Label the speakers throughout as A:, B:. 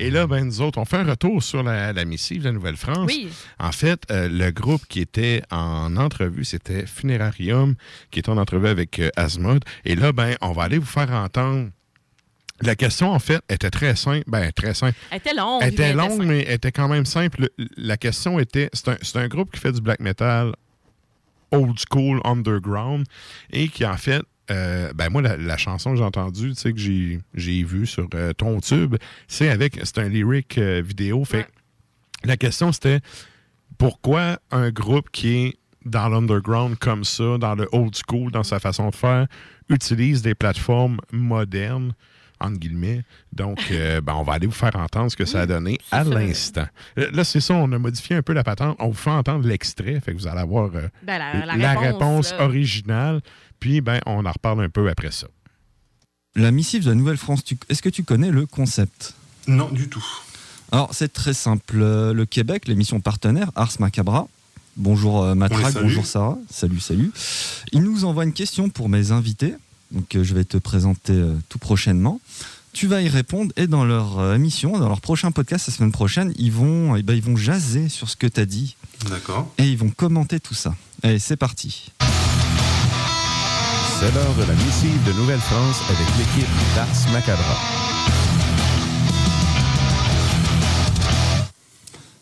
A: Et là, ben, nous autres, on fait un retour sur la, missive de la Nouvelle-France.
B: Oui.
A: En fait, euh, le groupe qui était en entrevue, c'était Funerarium, qui était en entrevue avec euh, Et là, ben, on va aller vous faire entendre la question, en fait, était très simple. Ben, très simple.
B: Elle était longue.
A: Elle était longue, mais elle était quand même simple. La question était c'est un, groupe qui fait du black metal old school, underground, et qui, en fait, euh, ben moi, la, chanson que j'ai entendue, tu sais, que j'ai vue sur euh, ton tube, c'est avec, c'est un lyric euh, vidéo. Fait la question, c'était pourquoi un groupe qui est dans l'underground comme ça, dans le old school, dans sa façon de faire, utilise des plateformes modernes entre guillemets. Donc, euh, ben, on va aller vous faire entendre ce que ça a donné à l'instant. Euh, là, c'est ça, on a modifié un peu la patente. On vous fait entendre l'extrait, fait que vous allez avoir euh,
B: ben, la, réponse,
A: originale. Puis, ben, on en reparle un peu après ça.
C: La missive de la Nouvelle-France, est-ce que tu connais le concept?
D: Non, du tout.
C: Alors, c'est très simple. Le Québec, l'émission partenaire Ars Macabra, Bonjour Matraque, bonjour Sarah. Salut, salut. Il nous envoie une question pour mes invités. Donc euh, je vais te présenter euh, tout prochainement. Tu vas y répondre et dans leur euh, émission, dans leur prochain podcast la semaine prochaine, ils vont, eh ben, ils vont jaser sur ce que tu as dit.
D: D'accord.
C: Et ils vont commenter tout ça. Allez, c'est parti.
E: C'est l'heure de la missive de Nouvelle-France avec l'équipe d'Ars Macabra.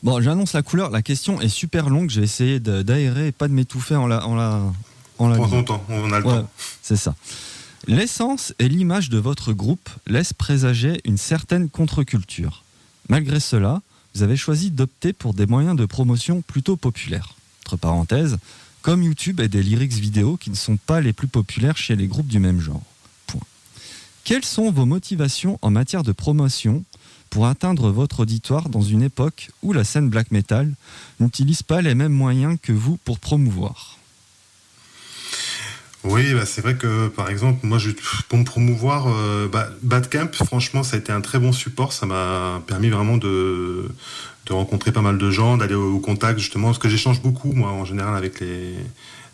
C: Bon, j'annonce la couleur. La question est super longue. J'ai essayé d'aérer et pas de m'étouffer en la. En la,
D: en la Prends temps, on a le temps.
C: C'est ça. L'essence et l'image de votre groupe laissent présager une certaine contre-culture. Malgré cela, vous avez choisi d'opter pour des moyens de promotion plutôt populaires. Entre parenthèses, comme YouTube et des lyrics vidéo qui ne sont pas les plus populaires chez les groupes du même genre. Quelles sont vos motivations en matière de promotion pour atteindre votre auditoire dans une époque où la scène black metal n'utilise pas les mêmes moyens que vous pour promouvoir?
D: Oui, bah, c'est vrai que par exemple, moi, je, pour me promouvoir, euh, bah, Badcamp, franchement, ça a été un très bon support. Ça m'a permis vraiment de, de, rencontrer pas mal de gens, d'aller au, contact justement, parce que j'échange beaucoup, moi, en général, avec les,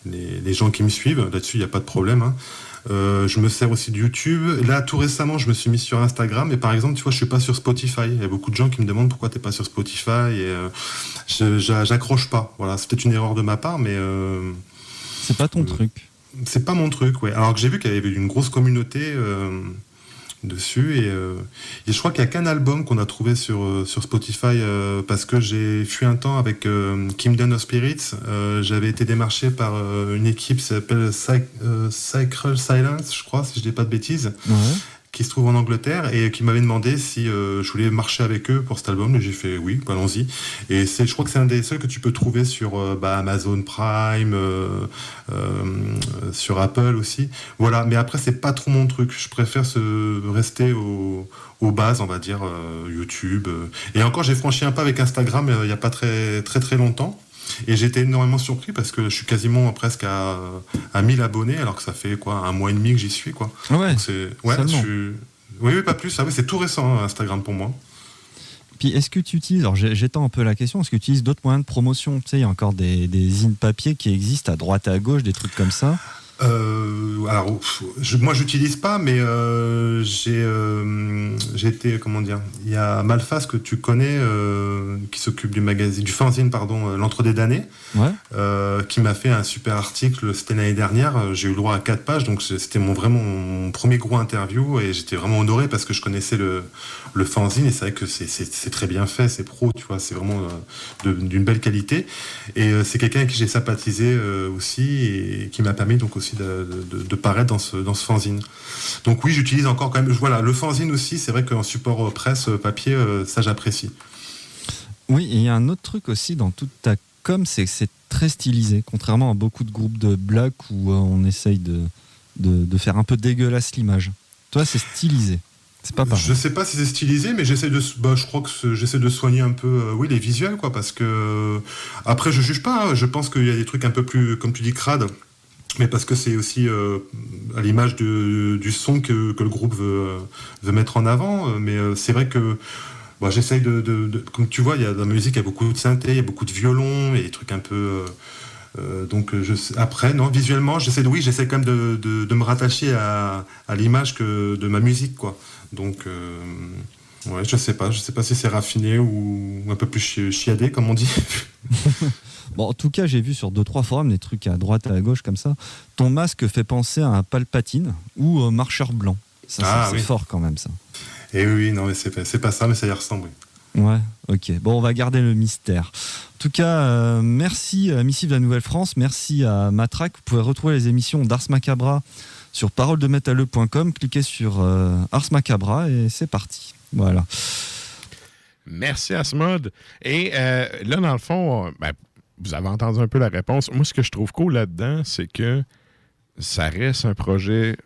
D: les, gens qui me suivent. Là-dessus, il n'y a pas de problème. Hein. Euh, je me sers aussi de YouTube. Là, tout récemment, je me suis mis sur Instagram. Et par exemple, tu vois, je suis pas sur Spotify. Il y a beaucoup de gens qui me demandent pourquoi tu n'es pas sur Spotify. Et euh, j'accroche pas. Voilà, c'est peut-être une erreur de ma part, mais.
C: C'est pas ton truc
D: c'est pas mon truc, ouais. Alors que j'ai vu qu'il y avait une grosse communauté euh, dessus euh, et, je crois qu'il n'y a qu'un album qu'on a trouvé sur, euh, sur Spotify parce que j'ai fui un temps avec Kingdom of Spirits. J'avais été démarché par une équipe qui s'appelle Sacred Silence, je crois, si je dis pas de bêtises qui se trouve en Angleterre et qui m'avait demandé si euh, je voulais marcher avec eux pour cet album. Et j'ai fait oui, allons-y. Et c'est, je crois que c'est un des seuls que tu peux trouver sur euh, bah, Amazon Prime, euh, sur Apple aussi. Voilà. Mais après, c'est pas trop mon truc. Je préfère se rester aux bases, on va dire, YouTube. Et encore, j'ai franchi un pas avec Instagram il n'y a pas très très très longtemps. Et j'étais énormément surpris parce que je suis quasiment presque à, à 1000 abonnés alors que ça fait quoi un mois et demi que j'y suis quoi.
C: Ah ouais.
D: ouais Oui, pas plus. Ah c'est tout récent hein, Instagram pour moi.
C: Puis est-ce que tu utilises, alors j'étends un peu la question, est-ce que tu utilises d'autres moyens de promotion? Tu sais, il y a encore des, des in papier qui existent à droite et à gauche, des trucs comme ça
D: euh, alors, je, moi, j'utilise pas, mais euh, j'ai, euh, j'ai été, comment dire, il y a Malfas que tu connais, euh, qui s'occupe du magazine, du fanzine, pardon, l'entre des damnés, qui m'a fait un super article. C'était l'année dernière. J'ai eu le droit à quatre pages, donc c'était mon vraiment mon premier gros interview, et j'étais vraiment honoré parce que je connaissais le, le fanzine, et c'est vrai que c'est, c'est, très bien fait, c'est pro, tu vois, c'est vraiment d'une belle qualité. Et c'est quelqu'un avec qui j'ai sympathisé aussi, et qui m'a permis donc aussi de, paraître dans ce, dans ce fanzine. Donc oui, j'utilise encore quand même. Voilà, le fanzine aussi, c'est vrai qu'en support presse papier, euh, ça j'apprécie.
C: Oui, et il y a un autre truc aussi dans toute ta com, c'est que c'est très stylisé, contrairement à beaucoup de groupes de black où euh, on essaye de, de, faire un peu dégueulasse l'image. Toi, c'est stylisé. C'est pas
D: Je sais pas si c'est stylisé, mais j'essaie de, bah, je crois que j'essaie de soigner un peu, euh, oui, les visuels, quoi, parce que après, je juge pas. Hein. je pense qu'il y a des trucs un peu plus, comme tu dis, crades mais parce que c'est aussi euh, à l'image du son que, que, le groupe veut, veut, mettre en avant. Euh, mais euh, c'est vrai que j'essaye de, Comme tu vois, il y a dans la musique, il y a beaucoup de synthé, il y a beaucoup de violons, et des trucs un peu. donc je, après, non, visuellement, j'essaie oui, j'essaie quand même de, de, me rattacher à, à l'image que de ma musique, quoi. Donc Ouais, je sais pas. Je sais pas si c'est raffiné ou un peu plus chi- chiadé, comme on dit.
C: Bon, en tout cas, j'ai vu sur deux trois forums des trucs à droite et à gauche comme ça. Ton masque fait penser à un palpatine ou un marcheur blanc. Ça,
D: Ah,
C: c'est
D: oui.
C: fort quand même ça.
D: Et oui, oui, non, mais c'est pas, ça, mais ça y ressemble.
C: Ouais, ok. Bon, on va garder le mystère. En tout cas, euh, merci à Missive de la Nouvelle-France, merci à Matraque. Vous pouvez retrouver les émissions d'Ars Macabra sur paroledemétalleux.com. Cliquez sur euh, Ars Macabra et c'est parti. Voilà.
A: Merci Asmod. Et euh, là, dans le fond, ben, vous avez entendu un peu la réponse. Moi, ce que je trouve cool là-dedans, c'est que ça reste un projet.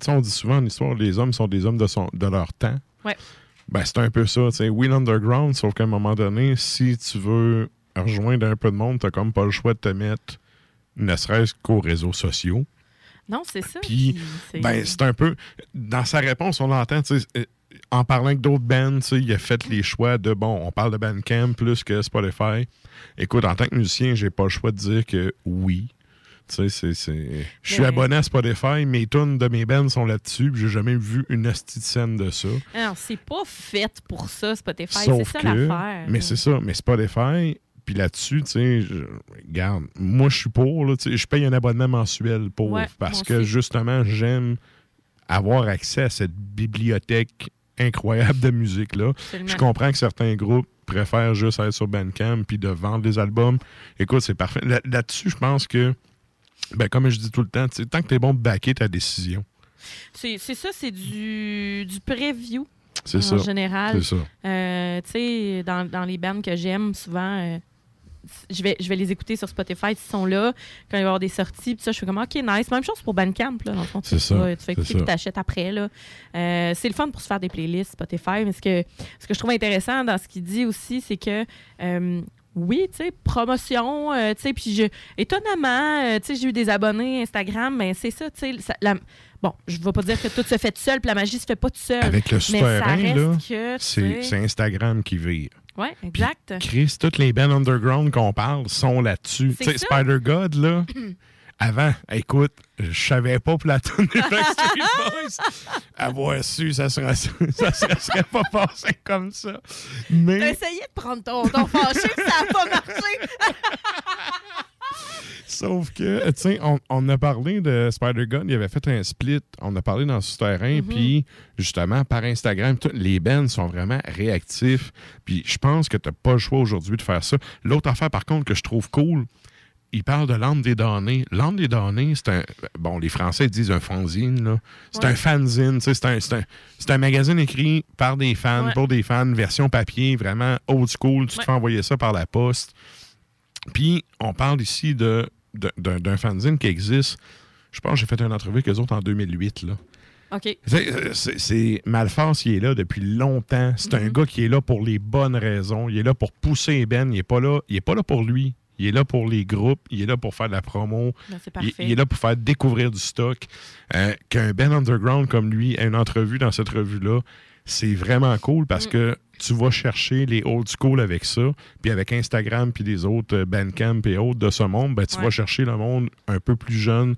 A: Tu sais, on dit souvent en histoire, les hommes sont des hommes de, son, de leur temps.
B: Ouais.
A: Ben, c'est un peu ça. Tu sais, Wheel Underground, sauf qu'à un moment donné, si tu veux rejoindre un peu de monde, t'as comme pas le choix de te mettre, ne serait-ce qu'aux réseaux sociaux.
B: Non, c'est ça.
A: Puis,
B: c'est-
A: Ben, c'est un peu. Dans sa réponse, on l'entend, tu sais, en parlant avec d'autres bands, il a fait les choix de bon, on parle de Bandcamp plus que Spotify. Écoute, en tant que musicien, j'ai pas le choix de dire que oui. Tu sais, c'est- c'est. Je suis
B: Ben-
A: abonné à Spotify, mes tunes de mes bands sont là-dessus, j'ai jamais vu une hostie de scène de ça.
B: Alors, c'est pas fait pour ça, Spotify. C'est
A: Sauf
B: ça
A: que.
B: l'affaire.
A: Mais c'est ça, mais Spotify, puis là-dessus, tu sais, regarde, moi je suis pour, là, je paye un abonnement mensuel pour,
B: Ouais,
A: parce que
B: aussi.
A: justement, j'aime avoir accès à cette bibliothèque incroyable de musique-là.
B: Absolument.
A: Je comprends que certains groupes préfèrent juste être sur Bandcamp puis de vendre des albums. Écoute, c'est parfait. Là- Là-dessus, je pense que, ben, comme je dis tout le temps, tant que tu es bon de backer ta décision,
B: C'est ça, c'est du, du preview
A: c'est
B: en général.
A: C'est ça.
B: Euh, tu sais, dans, dans les bands que j'aime, souvent, euh, je, vais, je vais les écouter sur Spotify s'ils sont là, quand il va y avoir des sorties. Puis ça, je fais comme, OK, nice. Même chose pour Bandcamp, là, dans le fond. tu
A: C'est ça,
B: Tu fais écouter puis t'achètes après, là. Euh, c'est le fun pour se faire des playlists Spotify. Mais ce que, ce que je trouve intéressant dans ce qu'il dit aussi, c'est que. euh, oui, tu sais, promotion, euh, tu sais, puis je, étonnamment, tu sais, j'ai eu des abonnés Instagram, mais c'est ça, tu sais, la- bon, je ne vais pas dire que tout se fait tout seul, puis la magie se fait pas tout seul,
A: Avec le souterrain, là, c'est Instagram qui vire.
B: Ouais, exact.
A: Chris, toutes les bands underground qu'on parle sont là-dessus. Tu sais,
B: ça.
A: Spider-God, là, avant, écoute, je savais pas pour la tune des Backstreet Boys. Avoir su, ça serait, ça serait, serait pas passé comme ça.
B: T'as
A: Mais,
B: essayé de prendre ton, ton fâché, ça n'a pas marché.
A: Sauf que, tu sais, on, on a parlé de Spider-God, il avait fait un split, on a parlé dans souterrain,
B: Mhm.
A: puis justement, par Instagram, les bands sont vraiment réactifs, puis je pense que t'as pas le choix aujourd'hui de faire ça. L'autre affaire, par contre, que je trouve cool, il parle de l'âme des damnés. L'âme des damnés, c'est un. Bon, les Français disent un fanzine, là. C'est
B: Ouais.
A: un fanzine, tu sais, c'est un, un, un magazine écrit par des fans,
B: Ouais.
A: pour des fans, version papier, vraiment old school. Tu te fais envoyer ça par la poste. Puis, on parle ici de, de- d'un, d'un fanzine qui existe. Je pense que j'ai fait une entrevue avec eux autres en 2008, là.
B: OK.
A: C'est, Malphas, il est là depuis longtemps. C'est un
B: Mhm.
A: gars qui est là pour les bonnes raisons. Il est là pour pousser Ben. Il est pas là. Il est pas là pour lui. Il est là pour les groupes. Il est là pour faire de la promo.
B: Ben, c'est
A: Il,
B: parfait.
A: il est là pour faire découvrir du stock. Euh, qu'un Ben Underground comme lui ait une entrevue dans cette revue-là, c'est vraiment cool parce
B: Mm.
A: que tu vas chercher les old school avec ça. Puis avec Instagram puis les autres euh, Bandcamp et autres de ce monde, ben, tu
B: Ouais.
A: vas chercher le monde un peu plus jeune.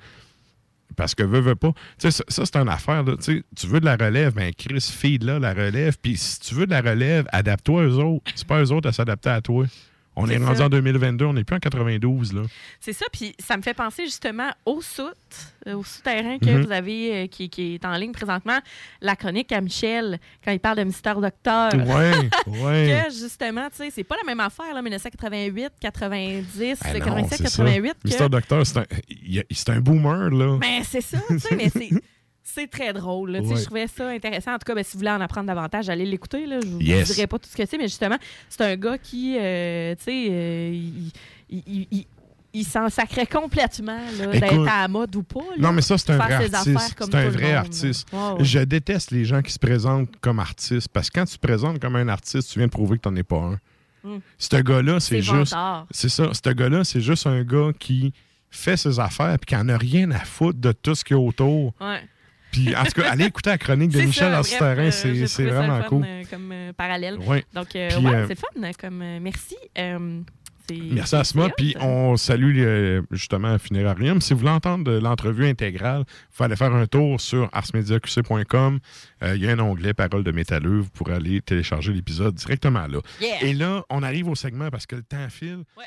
A: Parce que veux, veux pas. Tu sais, ça, ça, c'est une affaire. Là. Tu sais, tu veux de la relève, ben Chris, feed là la relève. Puis si tu veux de la relève, adapte-toi aux autres. C'est pas eux autres à s'adapter à toi. On est, rendu en 2022, on n'est plus en 92. Là.
B: C'est ça, puis ça me fait penser justement au soute, euh, au souterrain que
A: Mhm.
B: vous avez, euh, qui, qui est en ligne présentement, la chronique à Michel, quand il parle de Mystère Docteur.
A: Ouais, ouais.
B: Que justement, tu sais, c'est pas la même affaire, là, 1988, 90,
A: Ah non,
B: 87,
A: c'est ça.
B: 88. que-
A: Mr. Doctor, c'est un, il- un boomer, là.
B: Ben, c'est ça, tu sais, mais c'est. C'est très drôle. là.
A: Ouais.
B: Je trouvais ça intéressant. En tout cas, ben, si vous voulez en apprendre davantage, allez l'écouter. Je vous
A: Yes.
B: dirai pas tout ce que c'est, mais justement, c'est un gars qui, euh, tu sais, euh, il, il- il- s'en sacrait complètement d'être à la mode ou pas. là.
A: non, mais ça, c'est un vrai artiste. C'est un vrai
B: monde,
A: artiste.
B: Ouais.
A: Je déteste les gens qui se présentent comme artistes parce que quand tu te présentes comme un artiste, tu viens de prouver que tu n'en es pas un.
B: Mm.
A: Ce gars-là, c'est juste. C'est ça. Ce gars-là, c'est juste un gars qui fait ses affaires et qui en a rien à foutre de tout ce qu'il y a autour.
B: Ouais.
A: Puis, en tout cas, allez écouter la chronique de Michel terrain,
B: euh,
A: c'est vraiment cool.
B: euh, comme euh, parallèle. Donc, c'est fun. Comme, merci.
A: Merci à Asma. Puis on salue euh, justement Funérarium. Si vous voulez entendre de l'entrevue intégrale, il faut aller faire un tour sur arsmediaqc.com. Euh, Il y a un onglet Parole de métalleux. Vous pourrez aller télécharger l'épisode directement là.
B: Yeah!
A: Et là, on arrive au segment parce que le temps file.
B: Ouais.